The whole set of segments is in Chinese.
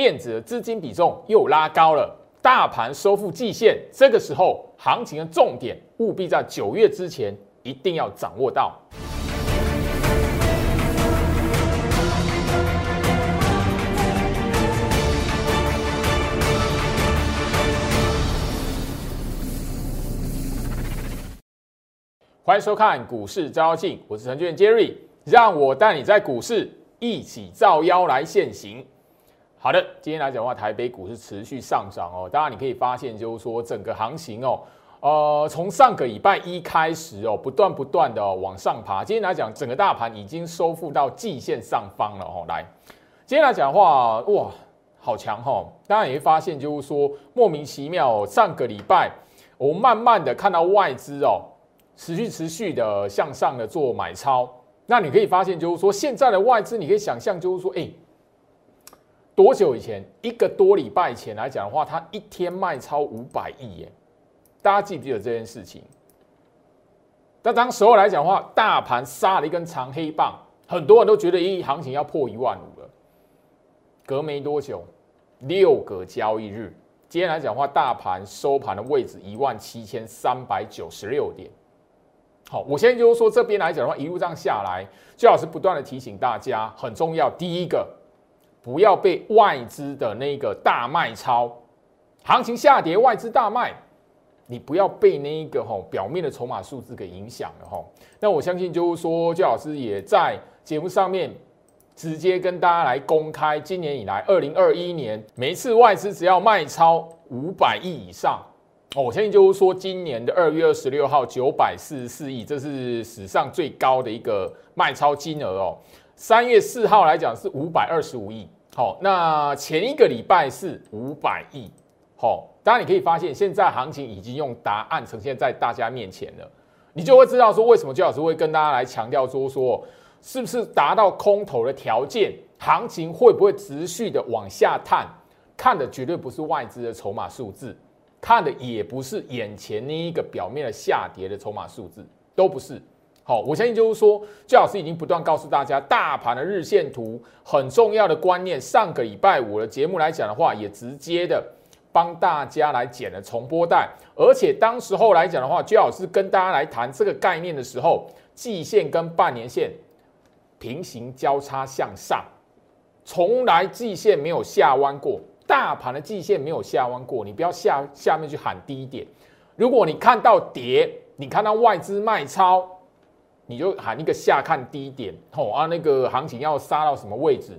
电子的资金比重又拉高了，大盘收复季线，这个时候行情的重点务必在九月之前一定要掌握到。欢迎收看股市招妖，我是程序员 Jerry，让我带你在股市一起照妖来现行。好的，今天来讲的话，台北股市持续上涨哦。当然，你可以发现，就是说整个行情哦，呃，从上个礼拜一开始哦，不断不断的往上爬。今天来讲，整个大盘已经收复到季线上方了哦。来，今天来讲的话，哇，好强哈！当然也会发现，就是说莫名其妙，上个礼拜我慢慢的看到外资哦。持续持续的向上的做买超，那你可以发现，就是说现在的外资，你可以想象，就是说，哎，多久以前，一个多礼拜前来讲的话，它一天卖超五百亿耶，大家记不记得这件事情？那当时候来讲的话，大盘杀了一根长黑棒，很多人都觉得，咦，行情要破一万五了。隔没多久，六个交易日，今天来讲的话，大盘收盘的位置一万七千三百九十六点。好，我现在就是说这边来讲的话，一路这样下来，最好是不断的提醒大家，很重要。第一个，不要被外资的那个大卖超，行情下跌，外资大卖，你不要被那一个吼表面的筹码数字给影响了吼。那我相信就是说，焦老师也在节目上面直接跟大家来公开，今年以来，二零二一年每一次外资只要卖超五百亿以上。哦，我相信就是说，今年的二月二十六号九百四十四亿，这是史上最高的一个卖超金额哦。三月四号来讲是五百二十五亿，好，那前一个礼拜是五百亿，好，当然你可以发现，现在行情已经用答案呈现在大家面前了，你就会知道说为什么周老师会跟大家来强调说说，是不是达到空头的条件，行情会不会持续的往下探，看的绝对不是外资的筹码数字。看的也不是眼前那一个表面的下跌的筹码数字，都不是。好，我相信就是说，最老师已经不断告诉大家，大盘的日线图很重要的观念。上个礼拜五的节目来讲的话，也直接的帮大家来剪了重播带。而且当时候来讲的话，最老师跟大家来谈这个概念的时候，季线跟半年线平行交叉向上，从来季线没有下弯过。大盘的季线没有下弯过，你不要下下面去喊低点。如果你看到跌，你看到外资卖超，你就喊一个下看低点。哦啊，那个行情要杀到什么位置，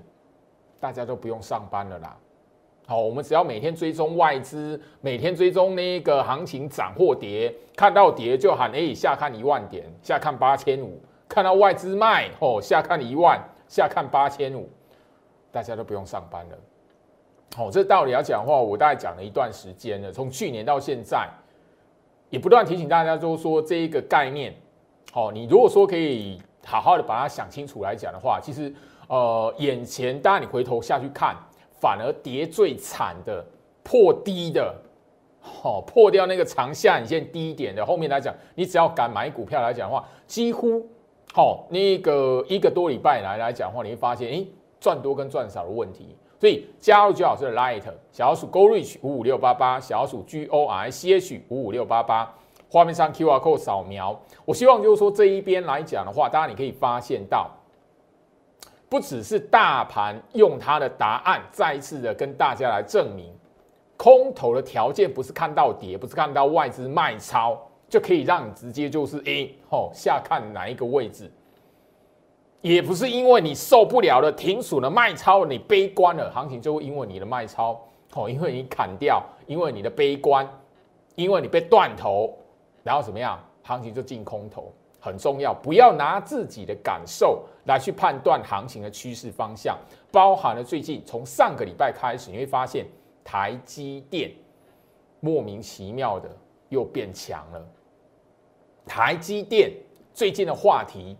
大家都不用上班了啦。好，我们只要每天追踪外资，每天追踪那个行情涨或跌，看到跌就喊哎下看一万点，下看八千五。看到外资卖，哦下看一万，下看八千五，大家都不用上班了。好，这道理要讲的话，我大概讲了一段时间了，从去年到现在，也不断提醒大家，就是说这一个概念，好，你如果说可以好好的把它想清楚来讲的话，其实呃，眼前当然你回头下去看，反而跌最惨的破低的，好破掉那个长下影线低点的，后面来讲，你只要敢买股票来讲的话，几乎好那个一个多礼拜来来讲的话，你会发现，哎，赚多跟赚少的问题。所以加入最老师的 Light 小老鼠 Go Reach 五五六八八，小老鼠 G O R C H 五五六八八，画面上 QR code 扫描。我希望就是说这一边来讲的话，大家你可以发现到，不只是大盘用它的答案再一次的跟大家来证明，空头的条件不是看到跌，不是看到外资卖超就可以让你直接就是 A 哦下看哪一个位置。也不是因为你受不了了，停损了卖超了，你悲观了，行情就会因为你的卖超哦，因为你砍掉，因为你的悲观，因为你被断头，然后怎么样，行情就进空头，很重要，不要拿自己的感受来去判断行情的趋势方向，包含了最近从上个礼拜开始，你会发现台积电莫名其妙的又变强了，台积电最近的话题。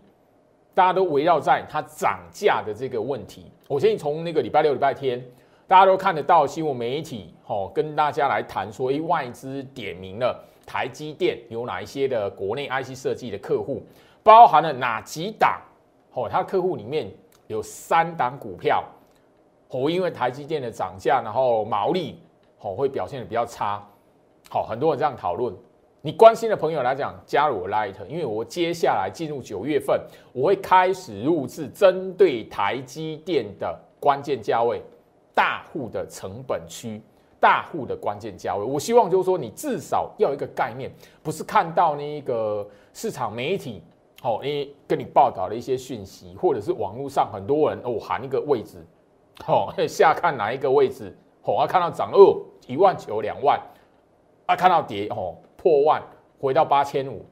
大家都围绕在它涨价的这个问题。我相信从那个礼拜六、礼拜天，大家都看得到新闻媒体，哦，跟大家来谈说，哎，外资点名了台积电有哪一些的国内 IC 设计的客户，包含了哪几档？哦，他客户里面有三档股票哦，因为台积电的涨价，然后毛利哦会表现的比较差。好，很多人这样讨论。你关心的朋友来讲，加入我 Light，因为我接下来进入九月份，我会开始录制针对台积电的关键价位、大户的成本区、大户的关键价位。我希望就是说，你至少要一个概念，不是看到那个市场媒体哦，你跟你报道的一些讯息，或者是网络上很多人哦喊一个位置，哦 下看哪一个位置，哦啊看到涨哦一万九两万，啊看到跌哦。破万回到八千五，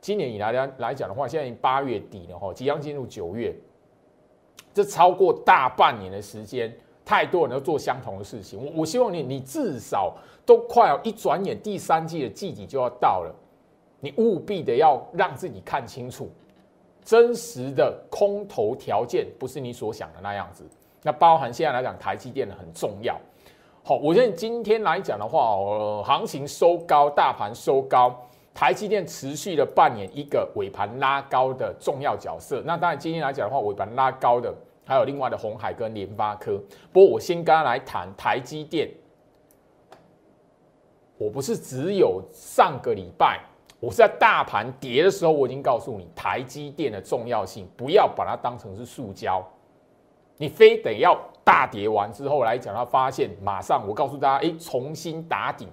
今年以来来来讲的话，现在已经八月底了哈，即将进入九月，这超过大半年的时间，太多人都做相同的事情。我我希望你，你至少都快要一转眼，第三季的季底就要到了，你务必的要让自己看清楚真实的空头条件，不是你所想的那样子。那包含现在来讲，台积电的很重要。好，我觉得今天来讲的话，呃，行情收高，大盘收高，台积电持续的扮演一个尾盘拉高的重要角色。那当然，今天来讲的话，尾盘拉高的还有另外的红海跟联发科。不过，我先跟他来谈台积电。我不是只有上个礼拜，我是在大盘跌的时候，我已经告诉你台积电的重要性，不要把它当成是塑胶。你非得要大跌完之后来讲，他发现马上我告诉大家，哎，重新打底，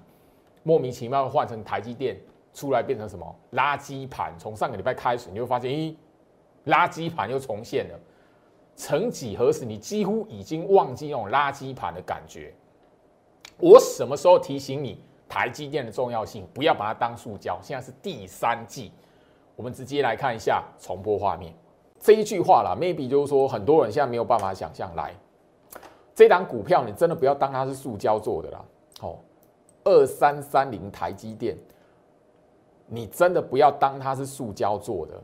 莫名其妙换成台积电出来变成什么垃圾盘？从上个礼拜开始，你会发现，咦，垃圾盘又重现了。曾几何时，你几乎已经忘记那种垃圾盘的感觉。我什么时候提醒你台积电的重要性？不要把它当塑胶。现在是第三季，我们直接来看一下重播画面。这一句话啦 m a y b e 就是说，很多人现在没有办法想象，来这档股票，你真的不要当它是塑胶做的啦。哦，二三三零台积电，你真的不要当它是塑胶做的。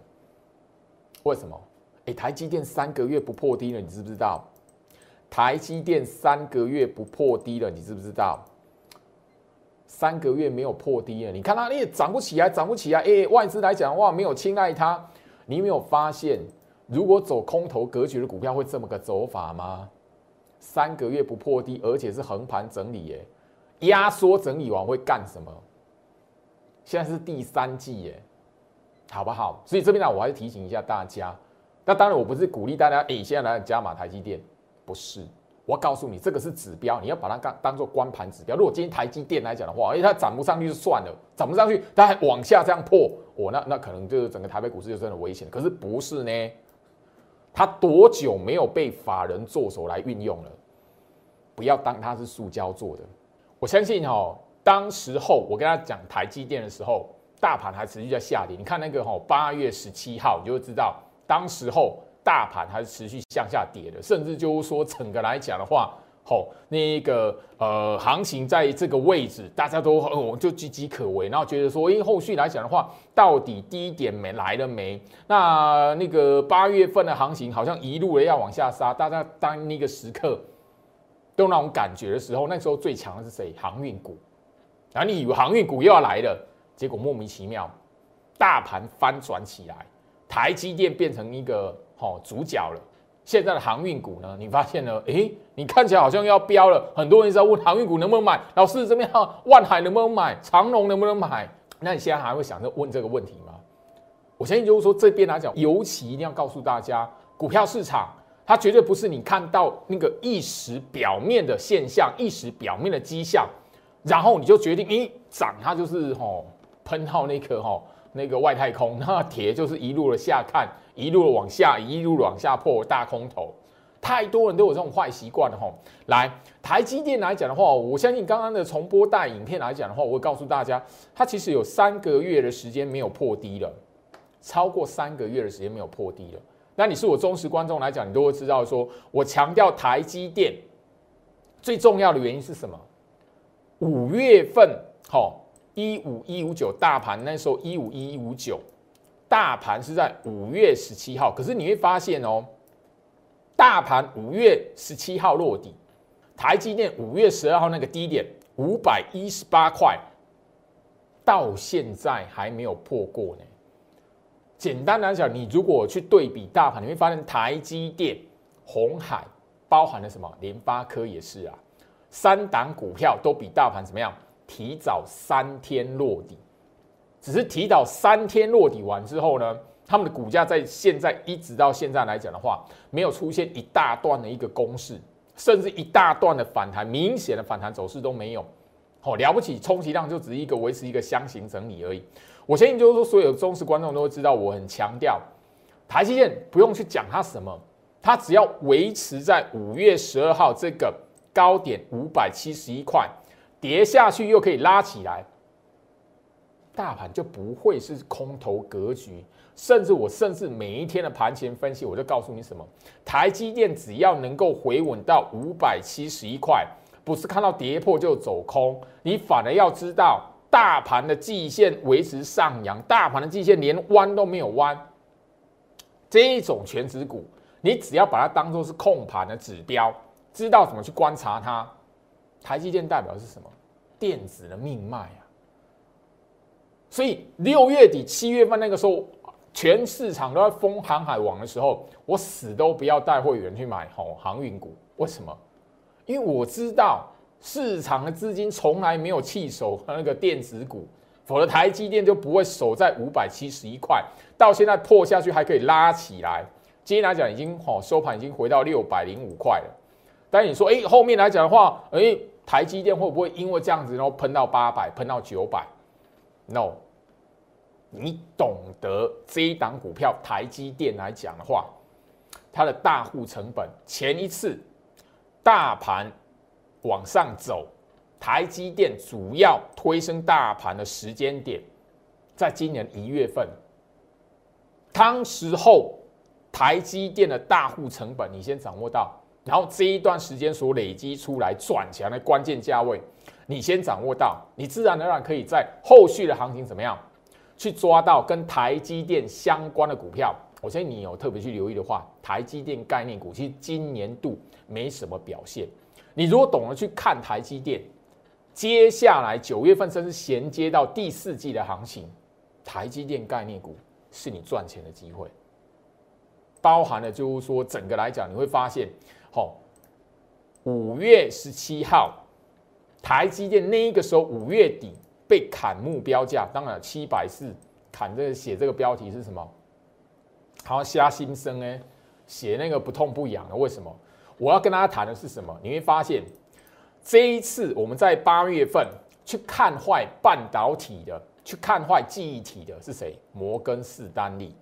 为什么？哎，台积电三个月不破低了，你知不知道？台积电三个月不破低了，你知不知道？三个月没有破低了，你看它，哎，涨不起来，涨不起来。哎，外资来讲，哇，没有青睐它，你没有发现？如果走空头格局的股票会这么个走法吗？三个月不破低，而且是横盘整理，耶，压缩整理完会干什么？现在是第三季，耶，好不好？所以这边呢，我还是提醒一下大家。那当然，我不是鼓励大家，哎，现在来加码台积电，不是。我告诉你，这个是指标，你要把它当当做光盘指标。如果今天台积电来讲的话，哎，它涨不上去就算了，涨不上去，它还往下这样破，我那那可能就是整个台北股市就真的危险。可是不是呢？它多久没有被法人做手来运用了？不要当它是塑胶做的。我相信哈，当时候我跟他讲台积电的时候，大盘还持续在下跌。你看那个哈，八月十七号，你就会知道，当时候大盘还是持续向下跌的，甚至就是说整个来讲的话。好，那个呃，行情在这个位置，大家都哦就岌岌可危，然后觉得说，因为后续来讲的话，到底低点没来了没？那那个八月份的行情好像一路的要往下杀，大家当那个时刻都那种感觉的时候，那时候最强的是谁？航运股。然后你以为航运股又要来了，结果莫名其妙，大盘翻转起来，台积电变成一个好主角了。现在的航运股呢？你发现了？诶，你看起来好像要飙了。很多人在问航运股能不能买，老师这边哈，万海能不能买，长隆能不能买？那你现在还会想着问这个问题吗？我相信就是说这边来讲，尤其一定要告诉大家，股票市场它绝对不是你看到那个一时表面的现象，一时表面的迹象，然后你就决定，诶，涨它就是吼喷到那颗吼那个外太空，那铁就是一路的下看。一路的往下，一路往下破大空头，太多人都有这种坏习惯了哈。来，台积电来讲的话，我相信刚刚的重播带影片来讲的话，我会告诉大家，它其实有三个月的时间没有破低了，超过三个月的时间没有破低了。那你是我忠实观众来讲，你都会知道，说我强调台积电最重要的原因是什么？五月份，好，一五一五九大盘那时候一五一五九。大盘是在五月十七号，可是你会发现哦，大盘五月十七号落底，台积电五月十二号那个低点五百一十八块，到现在还没有破过呢。简单来讲，你如果去对比大盘，你会发现台积电、红海包含了什么？联发科也是啊，三档股票都比大盘怎么样？提早三天落底，只是提早三天落底完之后呢，他们的股价在现在一直到现在来讲的话，没有出现一大段的一个攻势，甚至一大段的反弹，明显的反弹走势都没有。好了不起，充其量就只是一个维持一个箱型整理而已。我相信就是说，所有忠实观众都会知道，我很强调台积电不用去讲它什么，它只要维持在五月十二号这个高点五百七十一块。跌下去又可以拉起来，大盘就不会是空头格局。甚至我甚至每一天的盘前分析，我就告诉你什么：台积电只要能够回稳到五百七十一块，不是看到跌破就走空，你反而要知道大盘的季线维持上扬，大盘的季线连弯都没有弯，这种全指股，你只要把它当做是控盘的指标，知道怎么去观察它。台积电代表的是什么？电子的命脉啊！所以六月底、七月份那个时候，全市场都在封航海王的时候，我死都不要带会员去买好航运股。为什么？因为我知道市场的资金从来没有弃守那个电子股，否则台积电就不会守在五百七十一块，到现在破下去还可以拉起来。今天来讲，已经好收盘已经回到六百零五块了。但你说，哎，后面来讲的话，哎。台积电会不会因为这样子，然后喷到八百，喷到九百？No，你懂得这一档股票台积电来讲的话，它的大户成本前一次大盘往上走，台积电主要推升大盘的时间点，在今年一月份，当时候台积电的大户成本，你先掌握到。然后这一段时间所累积出来转强的关键价位，你先掌握到，你自然而然可以在后续的行情怎么样去抓到跟台积电相关的股票。我相信你有特别去留意的话，台积电概念股其实今年度没什么表现。你如果懂得去看台积电，接下来九月份甚至衔接到第四季的行情，台积电概念股是你赚钱的机会。包含了就是说整个来讲，你会发现。哦，五月十七号，台积电那一个时候五月底被砍目标价，当然七百四砍这个写这个标题是什么？好像瞎心声哎，写那个不痛不痒的，为什么？我要跟大家谈的是什么？你会发现这一次我们在八月份去看坏半导体的，去看坏记忆体的是谁？摩根士丹利。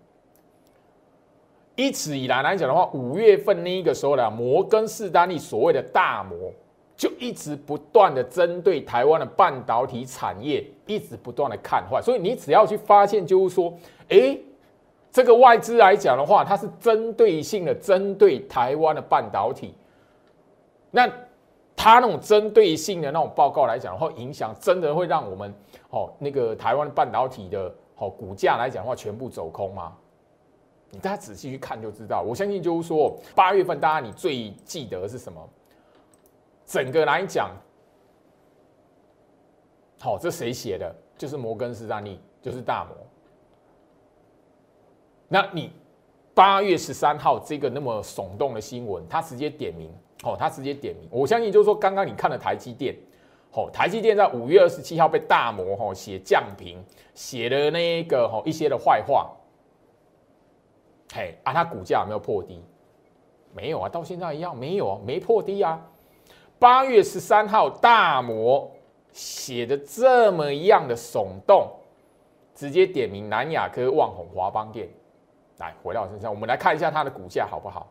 一直以来来讲的话，五月份那个时候呢，摩根士丹利所谓的大摩就一直不断的针对台湾的半导体产业，一直不断的看坏。所以你只要去发现，就是说，哎，这个外资来讲的话，它是针对性的针对台湾的半导体。那它那种针对性的那种报告来讲的话，影响真的会让我们哦那个台湾半导体的哦股价来讲的话，全部走空吗？你大家仔细去看就知道，我相信就是说，八月份大家你最记得是什么？整个来讲，好，这谁写的？就是摩根士丹利，就是大摩。那你八月十三号这个那么耸动的新闻，他直接点名，哦，他直接点名。我相信就是说，刚刚你看了台积电，哦，台积电在五月二十七号被大摩哈写降评，写了那个哈一些的坏话。嘿，啊，它股价有没有破低？没有啊，到现在一样没有啊，没破低啊。八月十三号，大摩写的这么一样的耸动，直接点名南亚科、旺宏、华邦电。来，回到我身上，我们来看一下它的股价好不好？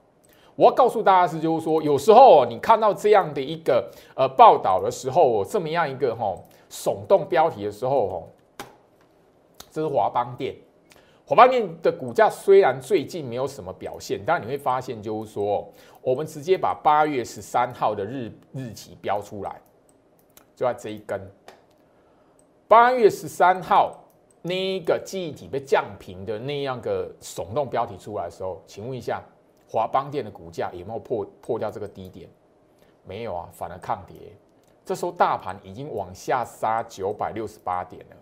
我要告诉大家是，就是说，有时候你看到这样的一个呃报道的时候，这么样一个哈耸动标题的时候，哦，这是华邦电。火爆面的股价虽然最近没有什么表现，但你会发现，就是说，我们直接把八月十三号的日日期标出来，就在这一根。八月十三号那一个记忆体被降平的那样个耸动标题出来的时候，请问一下，华邦电的股价有没有破破掉这个低点？没有啊，反而抗跌。这时候大盘已经往下杀九百六十八点了。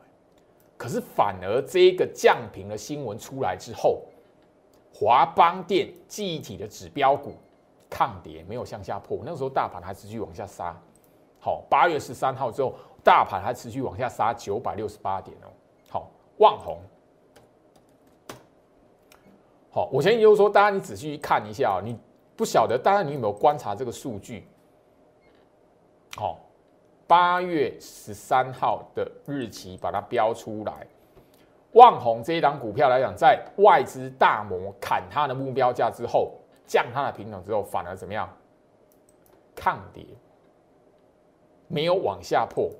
可是反而这个降频的新闻出来之后，华邦电记忆体的指标股抗跌，没有向下破。那个时候大盘还持续往下杀。好，八月十三号之后，大盘还持续往下杀九百六十八点哦。好，望红。好，我先就是说，大家你仔细看一下，你不晓得，大家你有没有观察这个数据？好，八月十三号的日期把它标出来。旺宏这一档股票来讲，在外资大摩砍它的目标价之后，降它的品种之后，反而怎么样？抗跌，没有往下破。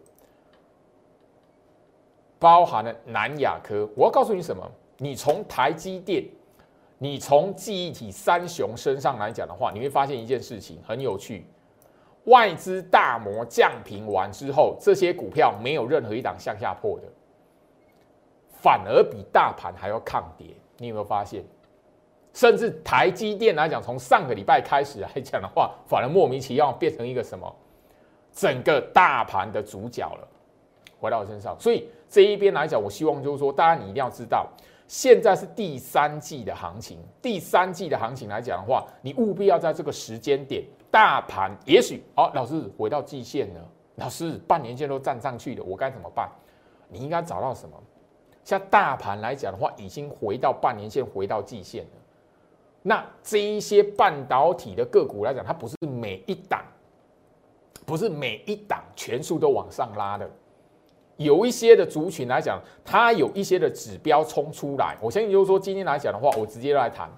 包含了南亚科，我要告诉你什么？你从台积电，你从记忆体三雄身上来讲的话，你会发现一件事情很有趣。外资大摩降平完之后，这些股票没有任何一档向下破的，反而比大盘还要抗跌。你有没有发现？甚至台积电来讲，从上个礼拜开始来讲的话，反而莫名其妙变成一个什么？整个大盘的主角了。回到我身上，所以这一边来讲，我希望就是说，大家你一定要知道，现在是第三季的行情。第三季的行情来讲的话，你务必要在这个时间点。大盘也许哦，老师回到季线了。老师半年线都站上去了，我该怎么办？你应该找到什么？像大盘来讲的话，已经回到半年线，回到季线了。那这一些半导体的个股来讲，它不是每一档，不是每一档全数都往上拉的。有一些的族群来讲，它有一些的指标冲出来。我相信就是说，今天来讲的话，我直接来谈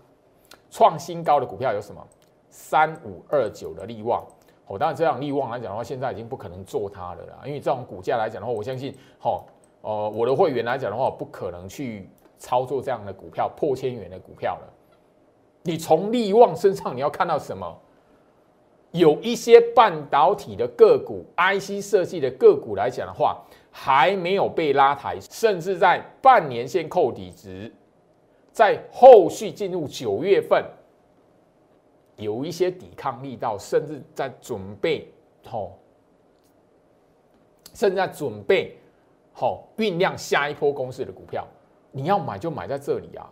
创新高的股票有什么？三五二九的利旺，哦，当然这样利旺来讲的话，现在已经不可能做它了啦，因为这种股价来讲的话，我相信，哦，呃，我的会员来讲的话，不可能去操作这样的股票，破千元的股票了。你从利旺身上你要看到什么？有一些半导体的个股、IC 设计的个股来讲的话，还没有被拉抬，甚至在半年线扣底值，在后续进入九月份。有一些抵抗力道，甚至在准备，吼，甚至在准备，吼酝酿下一波公司的股票，你要买就买在这里啊！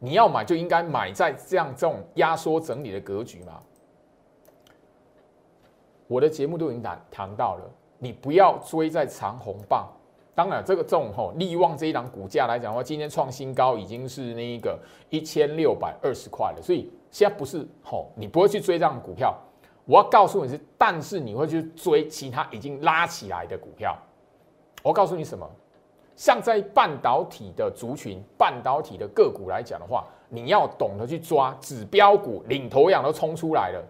你要买就应该买在这样这种压缩整理的格局嘛。我的节目都已经谈谈到了，你不要追在长红棒。当然，这个这种吼利旺这一档股价来讲的话，今天创新高已经是那一个一千六百二十块了，所以。现在不是吼，你不会去追这样的股票。我要告诉你是，但是你会去追其他已经拉起来的股票。我告诉你什么？像在半导体的族群、半导体的个股来讲的话，你要懂得去抓指标股，领头羊都冲出来了。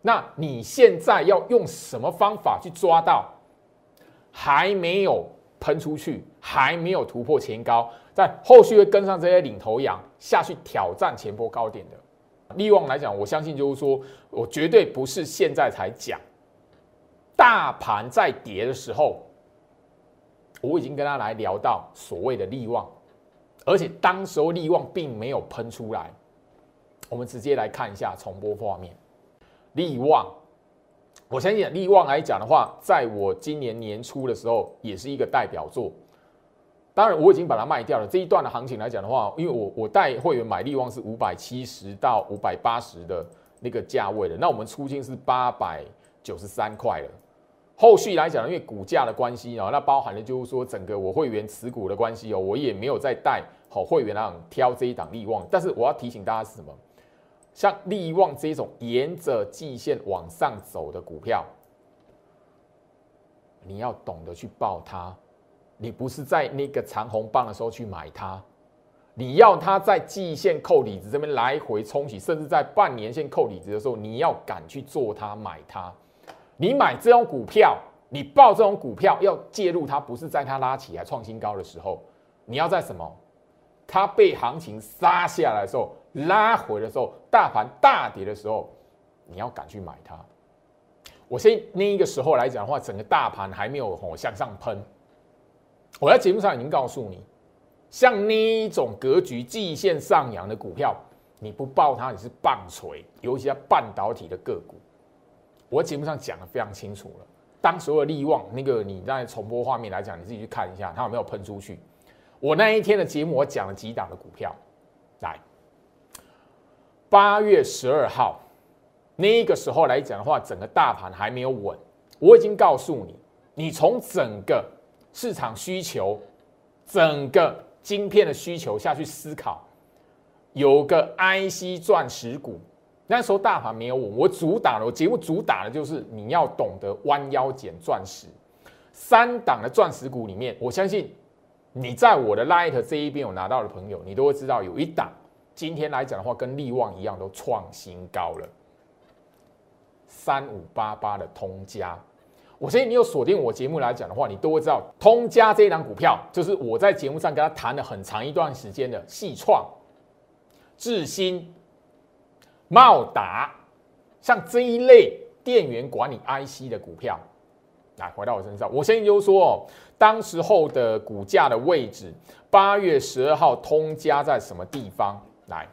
那你现在要用什么方法去抓到还没有喷出去、还没有突破前高，在后续会跟上这些领头羊下去挑战前波高点的？利旺来讲，我相信就是说，我绝对不是现在才讲。大盘在跌的时候，我已经跟他来聊到所谓的利旺，而且当时候利旺并没有喷出来。我们直接来看一下重播画面。利旺，我相信利旺来讲的话，在我今年年初的时候，也是一个代表作。当然，我已经把它卖掉了。这一段的行情来讲的话，因为我我带会员买利旺是五百七十到五百八十的那个价位的，那我们出金是八百九十三块了。后续来讲，因为股价的关系啊，那包含了就是说整个我会员持股的关系哦，我也没有再带好会员啊挑这一档利旺。但是我要提醒大家是什么？像利旺这种沿着季线往上走的股票，你要懂得去报它。你不是在那个长红棒的时候去买它，你要它在季线扣底子这边来回冲洗，甚至在半年线扣底子的时候，你要敢去做它买它。你买这种股票，你报这种股票要介入它，不是在它拉起来创新高的时候，你要在什么？它被行情杀下来的时候，拉回的时候，大盘大跌的时候，你要敢去买它。我先那一个时候来讲的话，整个大盘还没有吼向上喷。我在节目上已经告诉你，像那一种格局季线上扬的股票，你不报它，你是棒槌。尤其在半导体的个股，我节目上讲的非常清楚了。当时的利旺那个，你在重播画面来讲，你自己去看一下，它有没有喷出去。我那一天的节目，我讲了几档的股票。来，八月十二号，那个时候来讲的话，整个大盘还没有稳。我已经告诉你，你从整个市场需求、整个晶片的需求下去思考，有个 IC 钻石股。那时候大盘没有稳，我主打的，我节目主打的就是你要懂得弯腰捡钻石。三档的钻石股里面，我相信你在我的 Light 这一边有拿到的朋友，你都会知道有一档，今天来讲的话，跟利旺一样都创新高了。三五八八的通家，我相信你有锁定我节目来讲的话，你都会知道通家这一档股票，就是我在节目上跟他谈了很长一段时间的细创、智新。茂达，像这一类电源管理 IC 的股票，来回到我身上，我先就说哦，当时候的股价的位置，八月十二号通家在什么地方？来，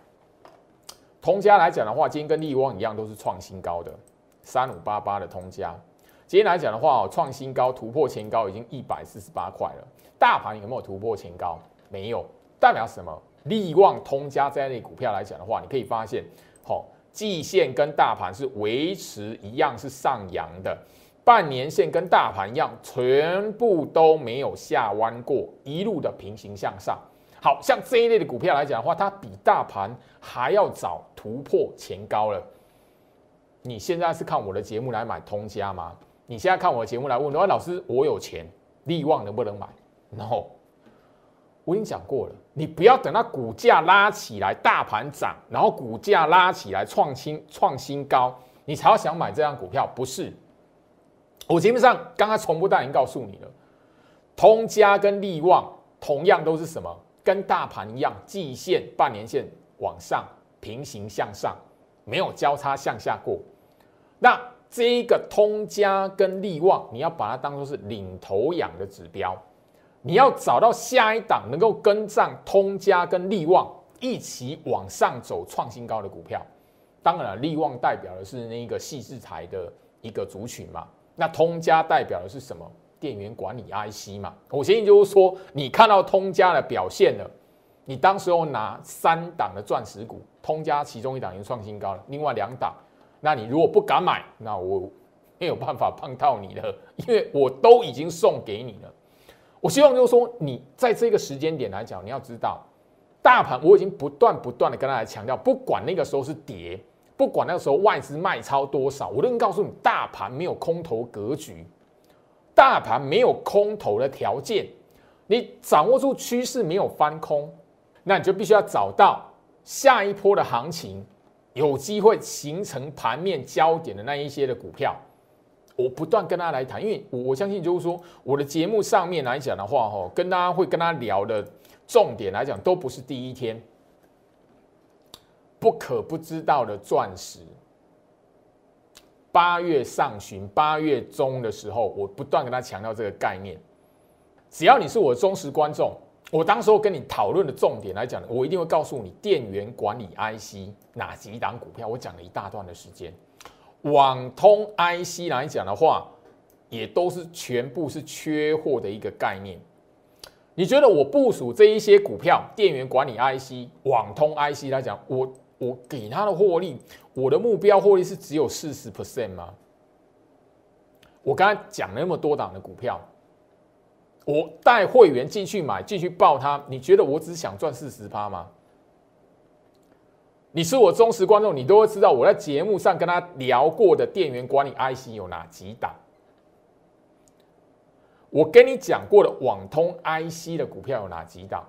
通家来讲的话，今天跟利旺一样，都是创新高的三五八八的通家。今天来讲的话哦，创新高突破前高已经一百四十八块了。大盘有没有突破前高？没有，代表什么？利旺通家这类股票来讲的话，你可以发现。好，季线跟大盘是维持一样是上扬的，半年线跟大盘一样，全部都没有下弯过，一路的平行向上。好像这一类的股票来讲的话，它比大盘还要早突破前高了。你现在是看我的节目来买通家吗？你现在看我的节目来问，说老师，我有钱，利旺能不能买？No。我已经讲过了，你不要等到股价拉起来，大盘涨，然后股价拉起来创新创新高，你才要想买这张股票。不是，我节目上刚刚重播大已经告诉你了，通家跟利旺同样都是什么？跟大盘一样，季线、半年线往上平行向上，没有交叉向下过。那这个通家跟利旺，你要把它当做是领头羊的指标。你要找到下一档能够跟上通家跟利旺一起往上走创新高的股票，当然了，利旺代表的是那个细制材的一个族群嘛，那通家代表的是什么？电源管理 IC 嘛。我建议就是说，你看到通家的表现了，你当时候拿三档的钻石股，通家其中一档已经创新高了，另外两档，那你如果不敢买，那我没有办法碰到你了，因为我都已经送给你了。我希望就是说，你在这个时间点来讲，你要知道，大盘我已经不断不断的跟大家强调，不管那个时候是跌，不管那个时候外资卖超多少，我都能告诉你，大盘没有空头格局，大盘没有空头的条件，你掌握住趋势没有翻空，那你就必须要找到下一波的行情，有机会形成盘面焦点的那一些的股票。我不断跟他来谈，因为我我相信就是说，我的节目上面来讲的话，哈，跟大家会跟他聊的重点来讲，都不是第一天不可不知道的钻石。八月上旬、八月中的时候，我不断跟他强调这个概念。只要你是我的忠实观众，我当时候跟你讨论的重点来讲，我一定会告诉你电源管理 IC 哪几档股票。我讲了一大段的时间。网通 IC 来讲的话，也都是全部是缺货的一个概念。你觉得我部署这一些股票，电源管理 IC、网通 IC 来讲，我我给它的获利，我的目标获利是只有四十 percent 吗？我刚才讲了那么多档的股票，我带会员进去买，进去报它，你觉得我只想赚四十趴吗？你是我忠实观众，你都会知道我在节目上跟他聊过的电源管理 IC 有哪几档。我跟你讲过的网通 IC 的股票有哪几档？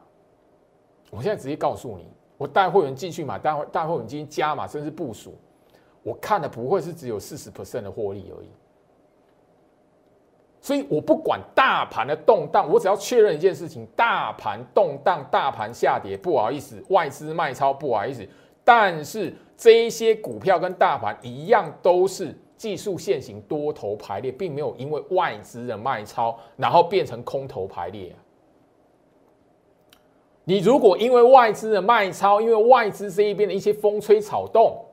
我现在直接告诉你，我带会员进去买，带会带会员进去加码，甚至部署，我看的不会是只有四十 percent 的获利而已。所以我不管大盘的动荡，我只要确认一件事情：大盘动荡，大盘下跌，不好意思，外资卖超，不好意思。但是这一些股票跟大盘一样，都是技术线型多头排列，并没有因为外资的卖超，然后变成空头排列。你如果因为外资的卖超，因为外资这一边的一些风吹草动，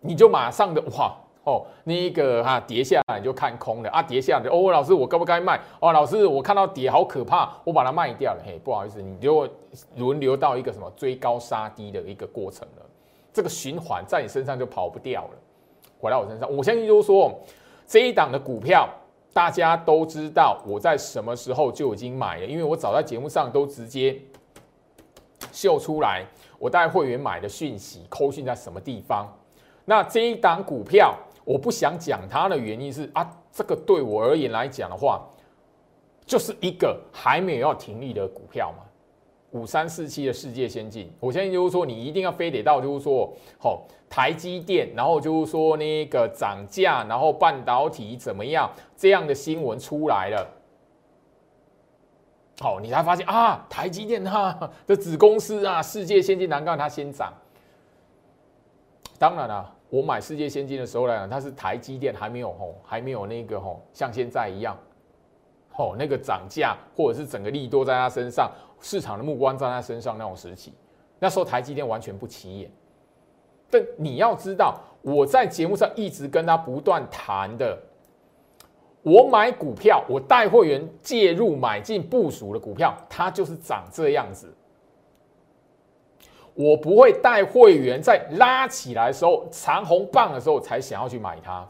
你就马上的哇哦，那个哈跌下来你就看空了啊，跌下来哦，老师我该不该卖？哦，老师我看到跌好可怕，我把它卖掉了。嘿，不好意思，你就轮流到一个什么追高杀低的一个过程了。这个循环在你身上就跑不掉了。回到我身上。我相信就是说，这一档的股票大家都知道我在什么时候就已经买了，因为我早在节目上都直接秀出来，我带会员买的讯息，扣讯在什么地方。那这一档股票，我不想讲它的原因是啊，这个对我而言来讲的话，就是一个还没有要停利的股票嘛。五三四七的世界先进，我相信就是说，你一定要非得到就是说，好台积电，然后就是说那个涨价，然后半导体怎么样这样的新闻出来了，好，你才发现啊，台积电哈的子公司啊，世界先进难怪它先涨。当然了，我买世界先进的时候呢，它是台积电还没有吼，还没有那个吼，像现在一样，吼那个涨价或者是整个利多在它身上。市场的目光在他身上那种时期，那时候台积电完全不起眼。但你要知道，我在节目上一直跟他不断谈的，我买股票，我带会员介入买进部署的股票，它就是长这样子。我不会带会员在拉起来的时候，长红棒的时候才想要去买它。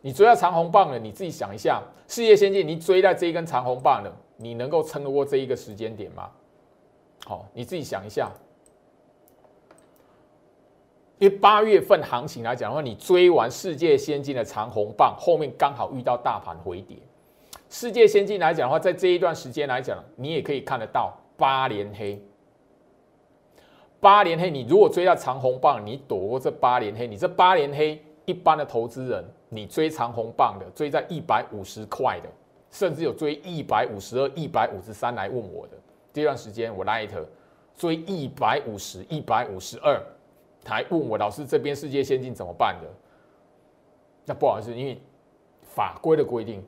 你追到长红棒了，你自己想一下，事业先进，你追在这一根长红棒了。你能够撑得过这一个时间点吗？好，你自己想一下。因为八月份行情来讲的话，你追完世界先进的长红棒，后面刚好遇到大盘回跌。世界先进来讲的话，在这一段时间来讲，你也可以看得到八连黑。八连黑，你如果追到长红棒，你躲过这八连黑，你这八连黑，一般的投资人，你追长红棒的，追在一百五十块的。甚至有追一百五十二、一百五十三来问我的这段时间，我 light 追一百五十、一百五十二，还问我老师这边世界先进怎么办的？那不好意思，因为法规的规定，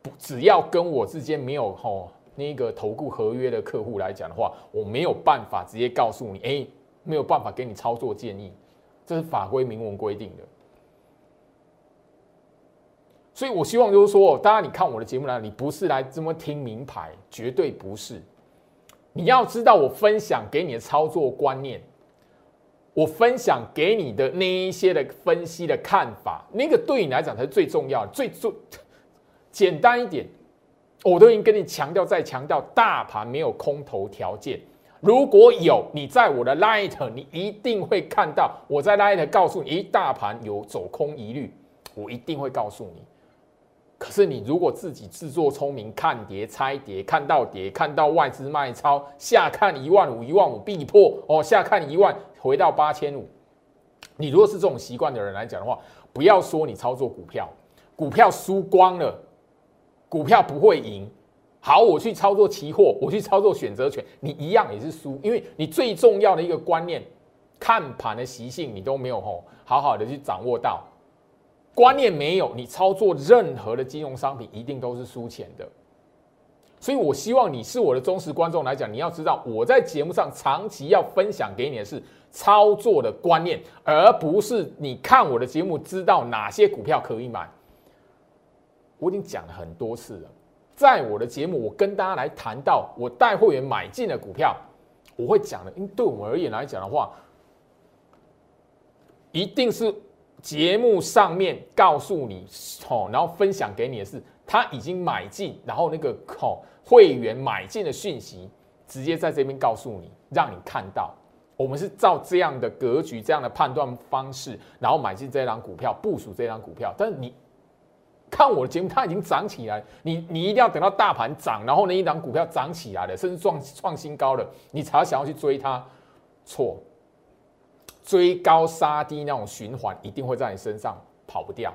不只要跟我之间没有吼那个投顾合约的客户来讲的话，我没有办法直接告诉你，哎，没有办法给你操作建议，这是法规明文规定的。所以，我希望就是说，大家你看我的节目呢，你不是来这么听名牌，绝对不是。你要知道，我分享给你的操作观念，我分享给你的那一些的分析的看法，那个对你来讲才是最重要的。最最简单一点，我都已经跟你强调，再强调，大盘没有空头条件。如果有，你在我的 Light，你一定会看到我在 Light 告诉你，一大盘有走空疑虑，我一定会告诉你。可是你如果自己自作聪明，看跌猜跌，看到跌，看到外资卖超，下看一万五，一万五必破哦，下看一万，回到八千五。你如果是这种习惯的人来讲的话，不要说你操作股票，股票输光了，股票不会赢。好，我去操作期货，我去操作选择权，你一样也是输，因为你最重要的一个观念，看盘的习性你都没有吼，好好的去掌握到。观念没有，你操作任何的金融商品一定都是输钱的。所以，我希望你是我的忠实观众来讲，你要知道我在节目上长期要分享给你的是操作的观念，而不是你看我的节目知道哪些股票可以买。我已经讲了很多次了，在我的节目，我跟大家来谈到我带会员买进的股票，我会讲的，因为对我们而言来讲的话，一定是。节目上面告诉你，哦，然后分享给你的是他已经买进，然后那个哦会员买进的讯息，直接在这边告诉你，让你看到，我们是照这样的格局、这样的判断方式，然后买进这张股票，部署这张股票。但是你看我的节目，它已经涨起来，你你一定要等到大盘涨，然后那一档股票涨起来了，甚至创创新高了，你才想要去追它，错。追高杀低那种循环一定会在你身上跑不掉。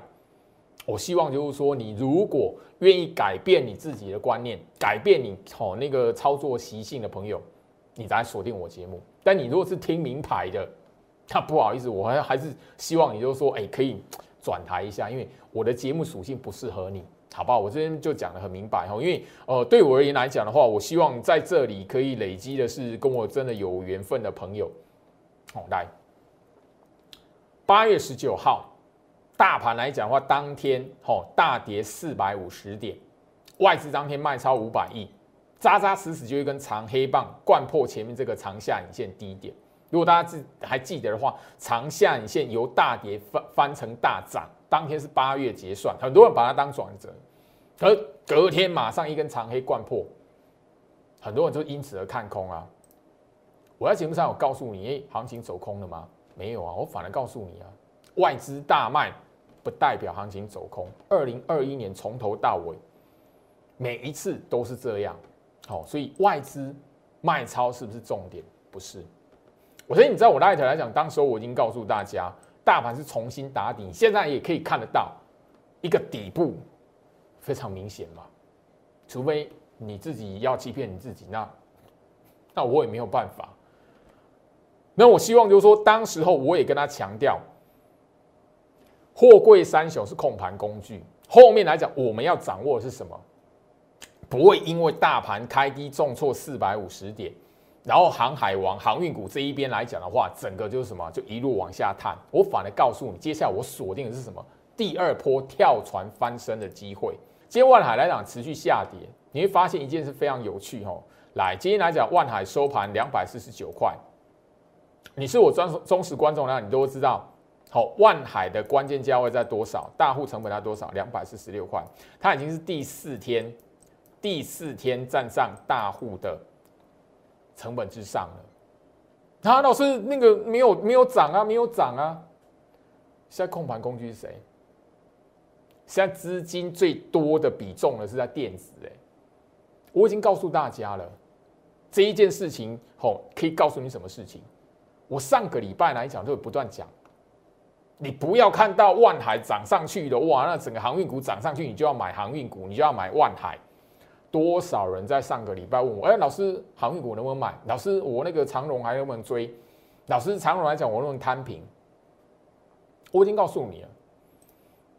我希望就是说，你如果愿意改变你自己的观念，改变你哦那个操作习性的朋友，你再锁定我节目。但你如果是听名牌的，那不好意思，我还还是希望你就是说，哎，可以转台一下，因为我的节目属性不适合你，好不好？我这边就讲的很明白哈，因为呃，对我而言来讲的话，我希望在这里可以累积的是跟我真的有缘分的朋友，好来。八月十九号，大盘来讲的话，当天哦大跌四百五十点，外资当天卖超五百亿，扎扎实实就一根长黑棒，贯破前面这个长下影线低点。如果大家记还记得的话，长下影线由大跌翻翻成大涨，当天是八月结算，很多人把它当转折，而隔天马上一根长黑贯破，很多人就因此而看空啊。我在节目上有告诉你，哎，行情走空了吗？没有啊，我反而告诉你啊，外资大卖不代表行情走空。二零二一年从头到尾，每一次都是这样。好，所以外资卖超是不是重点？不是。我相信你知道我那一条来讲，当时候我已经告诉大家，大盘是重新打底，现在也可以看得到一个底部非常明显嘛。除非你自己要欺骗你自己，那那我也没有办法。那我希望就是说，当时候我也跟他强调，货柜三雄是控盘工具，后面来讲我们要掌握的是什么？不会因为大盘开低重挫四百五十点，然后航海王航运股这一边来讲的话，整个就是什么，就一路往下探。我反而告诉你，接下来我锁定的是什么？第二波跳船翻身的机会。今天万海来讲持续下跌，你会发现一件事非常有趣哦。来，今天来讲万海收盘两百四十九块。你是我忠忠实观众呢，你都知道。好，万海的关键价位在多少？大户成本在多少？两百四十六块。它已经是第四天，第四天站上大户的成本之上了。他老师那个没有没有涨啊，没有涨啊。现在控盘工具是谁？现在资金最多的比重呢是在电子。哎，我已经告诉大家了，这一件事情，吼，可以告诉你什么事情？我上个礼拜来讲，都会不断讲，你不要看到万海涨上去的哇，那整个航运股涨上去，你就要买航运股，你就要买万海。多少人在上个礼拜问我，哎，老师，航运股能不能买？老师，我那个长荣还能不能追？老师，长荣来讲，我能不能摊平？我已经告诉你了，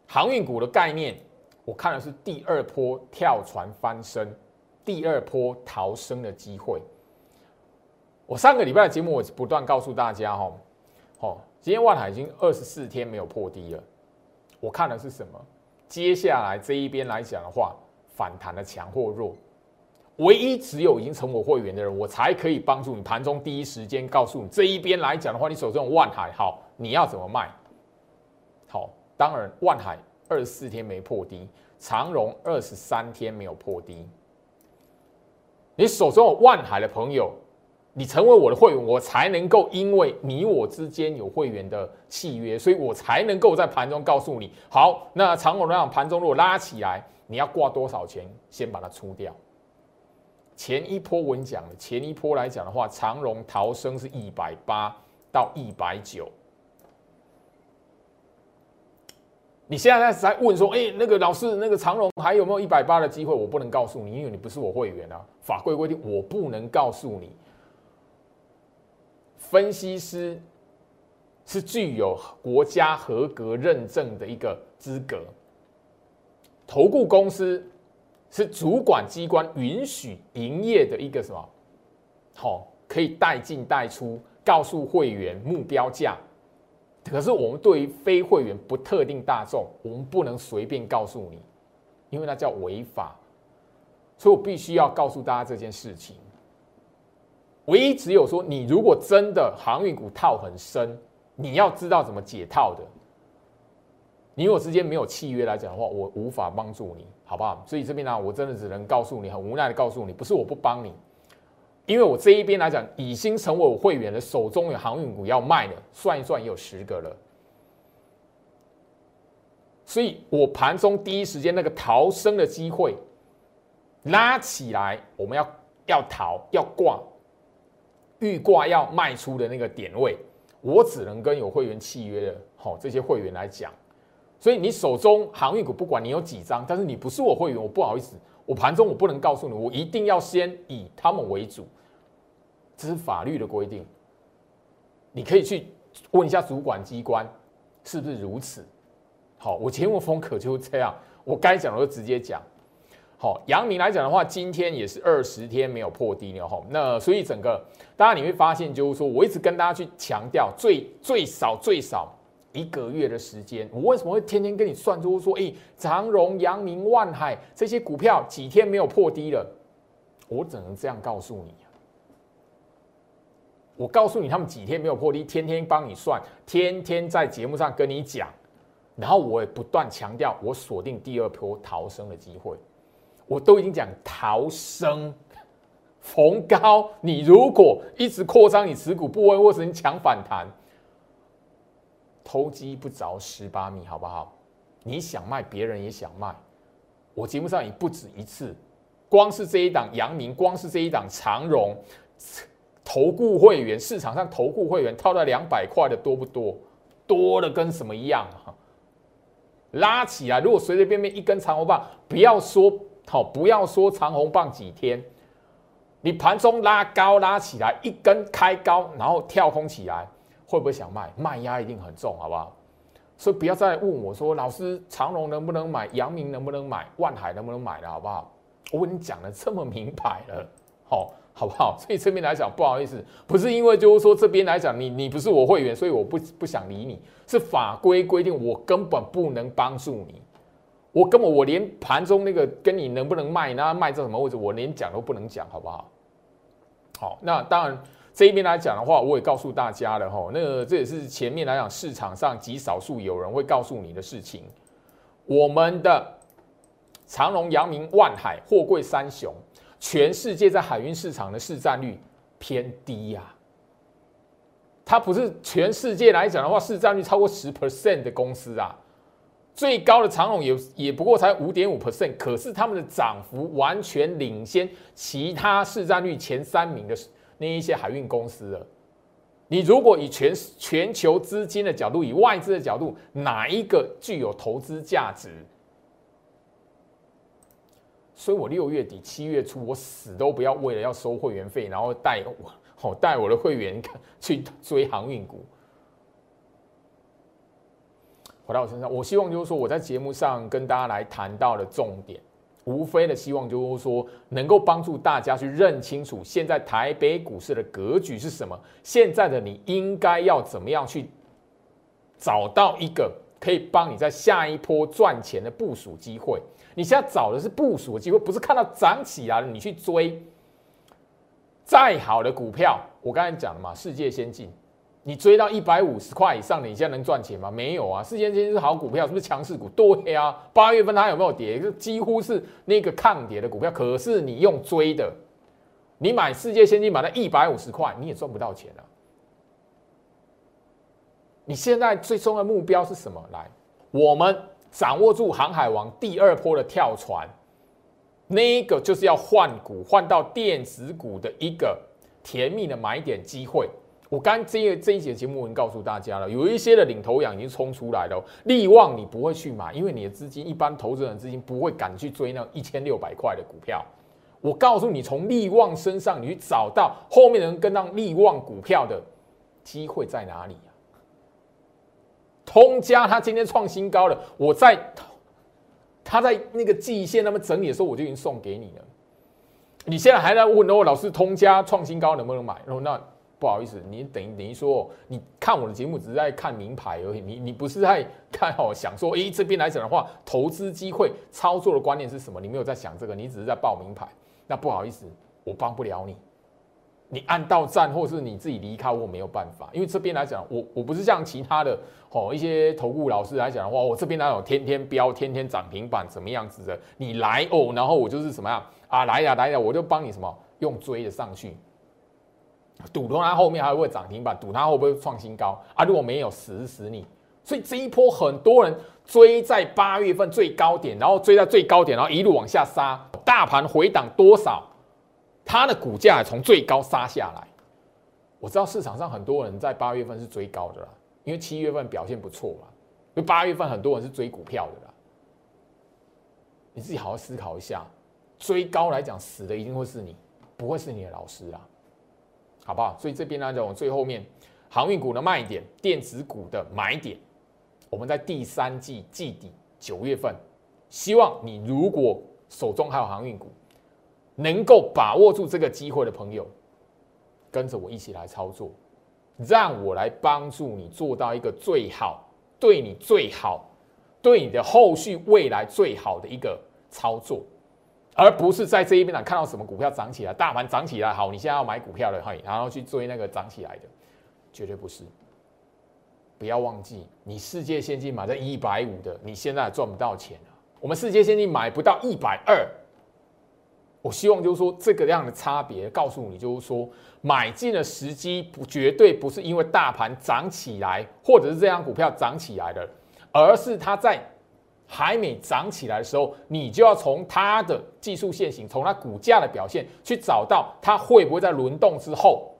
航运股的概念，我看的是第二波跳船翻身，第二波逃生的机会。我上个礼拜的节目，我不断告诉大家，哈，哦，今天万海已经二十四天没有破低了。我看的是什么？接下来这一边来讲的话，反弹的强或弱，唯一只有已经成我会员的人，我才可以帮助你盘中第一时间告诉你这一边来讲的话，你手中有万海好，你要怎么卖？好，当然万海二十四天没破低，长荣二十三天没有破低，你手中有万海的朋友。你成为我的会员，我才能够因为你我之间有会员的契约，所以我才能够在盘中告诉你，好，那长虹那样盘中如果拉起来，你要挂多少钱，先把它出掉。前一波我讲了，前一波来讲的话，长荣逃生是一百八到一百九。你现在在问说，哎，那个老师，那个长荣还有没有一百八的机会？我不能告诉你，因为你不是我会员啊，法规规定我不能告诉你。分析师是具有国家合格认证的一个资格，投顾公司是主管机关允许营业的一个什么？好，可以带进带出，告诉会员目标价。可是我们对于非会员不特定大众，我们不能随便告诉你，因为那叫违法。所以我必须要告诉大家这件事情。唯一只有说，你如果真的航运股套很深，你要知道怎么解套的。你我之间没有契约来讲的话，我无法帮助你，好不好？所以这边呢，我真的只能告诉你，很无奈的告诉你，不是我不帮你，因为我这一边来讲，已经成为我会员的手中有航运股要卖的，算一算也有十个了。所以我盘中第一时间那个逃生的机会拉起来，我们要要逃要挂。预挂要卖出的那个点位，我只能跟有会员契约的，好这些会员来讲。所以你手中航运股，不管你有几张，但是你不是我会员，我不好意思，我盘中我不能告诉你，我一定要先以他们为主，这是法律的规定。你可以去问一下主管机关是不是如此。好，我节目风格就是这样，我该讲的就直接讲。好，阳明来讲的话，今天也是二十天没有破低了哈。那所以整个，大家你会发现，就是说我一直跟大家去强调，最最少最少一个月的时间，我为什么会天天跟你算出说，哎，长荣、阳明、万海这些股票几天没有破低了？我只能这样告诉你我告诉你，他们几天没有破低，天天帮你算，天天在节目上跟你讲，然后我也不断强调，我锁定第二波逃生的机会，我都已经讲逃生。逢高，你如果一直扩张你持股部位，或者你抢反弹，偷鸡不着蚀把米，好不好？你想卖，别人也想卖。我节目上也不止一次，光是这一档阳明，光是这一档长荣，投顾会员市场上投顾会员套在两百块的多不多？多的跟什么一样啊？拉起来，如果随随便便一根长红棒，不要说好，不要说长红棒几天。你盘中拉高拉起来，一根开高，然后跳空起来，会不会想卖？卖压一定很重，好不好？所以不要再问我说，老师长隆能不能买？阳明能不能买？万海能不能买了，好不好？我跟你讲的这么明白了，好，好不好？所以这边来讲，不好意思，不是因为就是说这边来讲，你你不是我会员，所以我不不想理你，是法规规定，我根本不能帮助你。我根本我连盘中那个跟你能不能卖，那卖在什么位置，我连讲都不能讲，好不好？好，那当然这一边来讲的话，我也告诉大家了哈，那个这也是前面来讲市场上极少数有人会告诉你的事情。我们的长隆、阳明、万海、货柜三雄，全世界在海运市场的市占率偏低呀。它不是全世界来讲的话，市占率超过十 percent 的公司啊。最高的长隆也也不过才五点五 percent，可是他们的涨幅完全领先其他市占率前三名的那一些海运公司了。你如果以全全球资金的角度，以外资的角度，哪一个具有投资价值？所以我六月底七月初，我死都不要为了要收会员费，然后带我带我的会员去追航运股。回到我身上，我希望就是说，我在节目上跟大家来谈到的重点，无非的希望就是说，能够帮助大家去认清楚现在台北股市的格局是什么。现在的你应该要怎么样去找到一个可以帮你在下一波赚钱的部署机会？你现在找的是部署的机会，不是看到涨起来了你去追。再好的股票，我刚才讲了嘛，世界先进。你追到一百五十块以上，你现在能赚钱吗？没有啊！世界先是好股票，是不是强势股？对啊，八月份它有没有跌？几乎是那个抗跌的股票。可是你用追的，你买世界先进买到一百五十块，你也赚不到钱了。你现在最终的目标是什么？来，我们掌握住航海王第二波的跳船，那个就是要换股换到电子股的一个甜蜜的买点机会。我刚这这一节节目已经告诉大家了，有一些的领头羊已经冲出来了。利旺你不会去买，因为你的资金一般投资人资金不会敢去追那一千六百块的股票。我告诉你，从利旺身上你去找到后面能跟上利旺股票的机会在哪里呀？通家他今天创新高了，我在他在那个季线那么整理的时候，我就已经送给你了。你现在还在问哦，老师通家创新高能不能买？哦那。不好意思，你等于等于说，你看我的节目只是在看名牌而已，你你不是在看哦，想说，诶，这边来讲的话，投资机会、操作的观念是什么？你没有在想这个，你只是在报名牌。那不好意思，我帮不了你。你按到站，或是你自己离开，我没有办法。因为这边来讲，我我不是像其他的哦一些投顾老师来讲的话，我这边哪有天天标、天天涨停板怎么样子的？你来哦，然后我就是什么样啊？来呀来呀，我就帮你什么用追的上去。赌它后面还会会涨停板，赌它会不会创新高啊？如果没有，死死你！所以这一波很多人追在八月份最高点，然后追在最高点，然后一路往下杀，大盘回档多少，它的股价从最高杀下来。我知道市场上很多人在八月份是追高的啦，因为七月份表现不错嘛，因为八月份很多人是追股票的啦。你自己好好思考一下，追高来讲，死的一定会是你，不会是你的老师啊。好不好？所以这边呢，我最后面航运股的卖点，电子股的买点，我们在第三季季底九月份，希望你如果手中还有航运股，能够把握住这个机会的朋友，跟着我一起来操作，让我来帮助你做到一个最好，对你最好，对你的后续未来最好的一个操作。而不是在这一边呢看到什么股票涨起来，大盘涨起来，好，你现在要买股票了，嘿，然后去追那个涨起来的，绝对不是。不要忘记，你世界先进买在一百五的，你现在赚不到钱了。我们世界先进买不到一百二。我希望就是说这个样的差别，告诉你就是说，买进的时机不绝对不是因为大盘涨起来，或者是这张股票涨起来的，而是它在还没涨起来的时候，你就要从它的技术线型，从它股价的表现去找到它会不会在轮动之后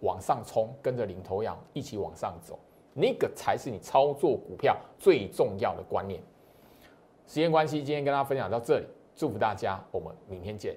往上冲，跟着领头羊一起往上走。那个才是你操作股票最重要的观念。时间关系，今天跟大家分享到这里，祝福大家，我们明天见。